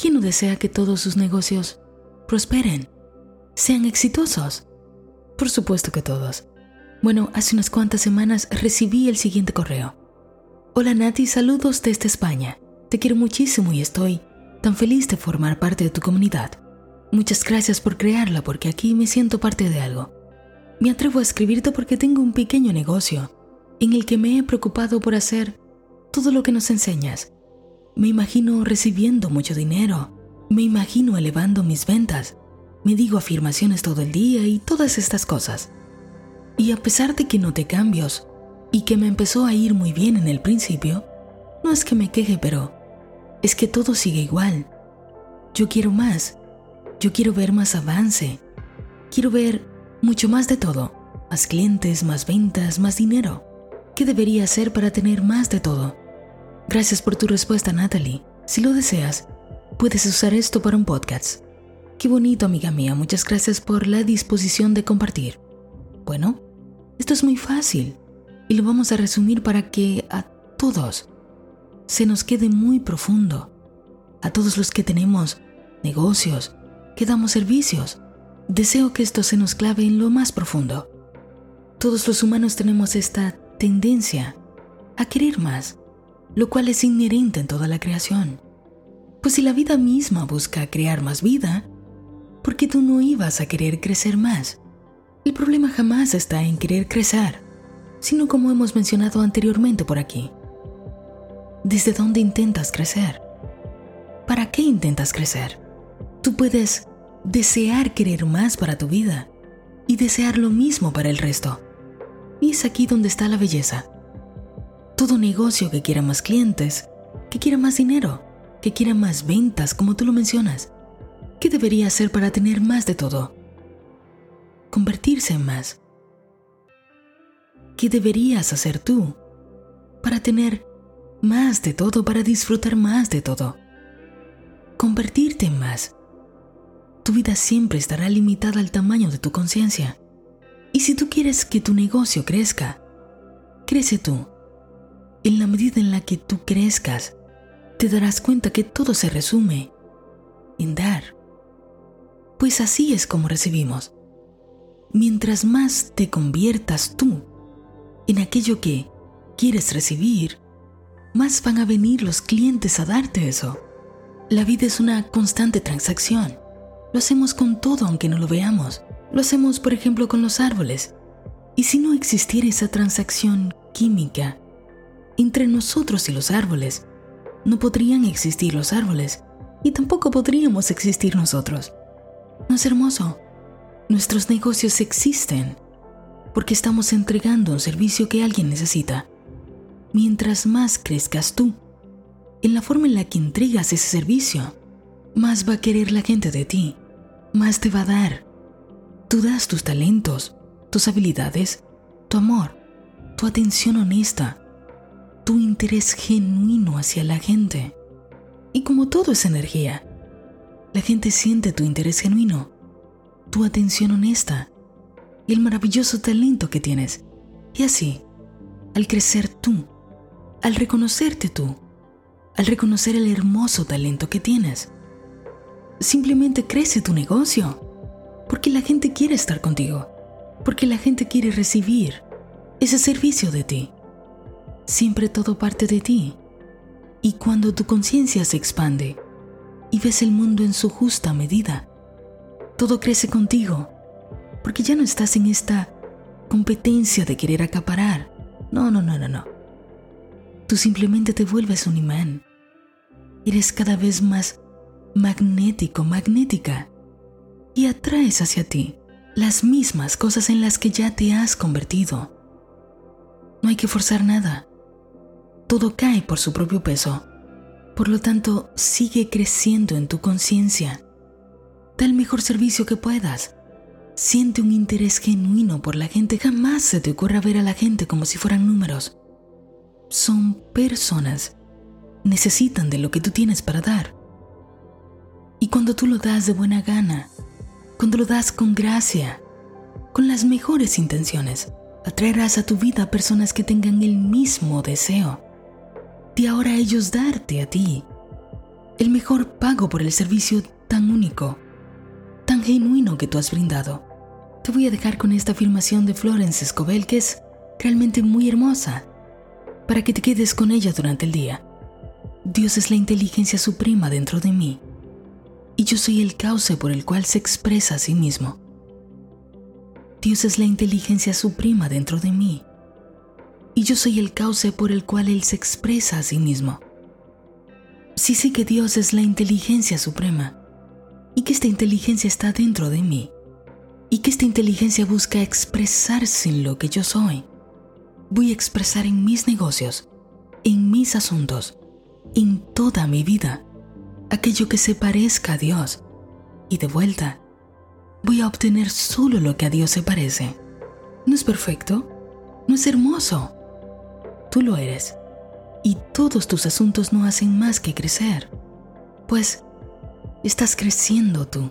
¿quién no desea que todos sus negocios prosperen, sean exitosos? Por supuesto que todos. Bueno, hace unas cuantas semanas recibí el siguiente correo. Hola Nati, saludos desde España. Te quiero muchísimo y estoy tan feliz de formar parte de tu comunidad. Muchas gracias por crearla porque aquí me siento parte de algo. Me atrevo a escribirte porque tengo un pequeño negocio en el que me he preocupado por hacer todo lo que nos enseñas. Me imagino recibiendo mucho dinero, me imagino elevando mis ventas, me digo afirmaciones todo el día y todas estas cosas. Y a pesar de que noté cambios y que me empezó a ir muy bien en el principio, no es que me queje, pero es que todo sigue igual. Yo quiero más yo quiero ver más avance. Quiero ver mucho más de todo. Más clientes, más ventas, más dinero. ¿Qué debería hacer para tener más de todo? Gracias por tu respuesta, Natalie. Si lo deseas, puedes usar esto para un podcast. Qué bonito, amiga mía. Muchas gracias por la disposición de compartir. Bueno, esto es muy fácil y lo vamos a resumir para que a todos se nos quede muy profundo. A todos los que tenemos negocios, que damos servicios. Deseo que esto se nos clave en lo más profundo. Todos los humanos tenemos esta tendencia a querer más, lo cual es inherente en toda la creación. Pues si la vida misma busca crear más vida, ¿por qué tú no ibas a querer crecer más? El problema jamás está en querer crecer, sino como hemos mencionado anteriormente por aquí. ¿Desde dónde intentas crecer? ¿Para qué intentas crecer? Tú puedes desear querer más para tu vida y desear lo mismo para el resto. Y es aquí donde está la belleza. Todo negocio que quiera más clientes, que quiera más dinero, que quiera más ventas, como tú lo mencionas, ¿qué debería hacer para tener más de todo? Convertirse en más. ¿Qué deberías hacer tú para tener más de todo, para disfrutar más de todo? Convertirte en más tu vida siempre estará limitada al tamaño de tu conciencia. Y si tú quieres que tu negocio crezca, crece tú. En la medida en la que tú crezcas, te darás cuenta que todo se resume en dar. Pues así es como recibimos. Mientras más te conviertas tú en aquello que quieres recibir, más van a venir los clientes a darte eso. La vida es una constante transacción. Lo hacemos con todo aunque no lo veamos. Lo hacemos, por ejemplo, con los árboles. Y si no existiera esa transacción química entre nosotros y los árboles, no podrían existir los árboles y tampoco podríamos existir nosotros. ¿No es hermoso? Nuestros negocios existen porque estamos entregando un servicio que alguien necesita. Mientras más crezcas tú, en la forma en la que entregas ese servicio, más va a querer la gente de ti más te va a dar. Tú das tus talentos, tus habilidades, tu amor, tu atención honesta, tu interés genuino hacia la gente. Y como todo es energía, la gente siente tu interés genuino, tu atención honesta y el maravilloso talento que tienes. Y así, al crecer tú, al reconocerte tú, al reconocer el hermoso talento que tienes, simplemente crece tu negocio. Porque la gente quiere estar contigo. Porque la gente quiere recibir ese servicio de ti. Siempre todo parte de ti. Y cuando tu conciencia se expande y ves el mundo en su justa medida, todo crece contigo. Porque ya no estás en esta competencia de querer acaparar. No, no, no, no, no. Tú simplemente te vuelves un imán. Eres cada vez más magnético, magnética, y atraes hacia ti las mismas cosas en las que ya te has convertido. No hay que forzar nada. Todo cae por su propio peso. Por lo tanto, sigue creciendo en tu conciencia. Da el mejor servicio que puedas. Siente un interés genuino por la gente. Jamás se te ocurra ver a la gente como si fueran números. Son personas. Necesitan de lo que tú tienes para dar. Y cuando tú lo das de buena gana, cuando lo das con gracia, con las mejores intenciones, atraerás a tu vida personas que tengan el mismo deseo de ahora ellos darte a ti el mejor pago por el servicio tan único, tan genuino que tú has brindado. Te voy a dejar con esta afirmación de Florence Escobel que es realmente muy hermosa, para que te quedes con ella durante el día. Dios es la inteligencia suprema dentro de mí, y yo soy el cauce por el cual se expresa a sí mismo. Dios es la inteligencia suprema dentro de mí, y yo soy el cauce por el cual Él se expresa a sí mismo. Sí sé que Dios es la inteligencia suprema, y que esta inteligencia está dentro de mí, y que esta inteligencia busca expresarse en lo que yo soy. Voy a expresar en mis negocios, en mis asuntos, en toda mi vida, aquello que se parezca a Dios, y de vuelta, voy a obtener solo lo que a Dios se parece. No es perfecto, no es hermoso. Tú lo eres, y todos tus asuntos no hacen más que crecer, pues estás creciendo tú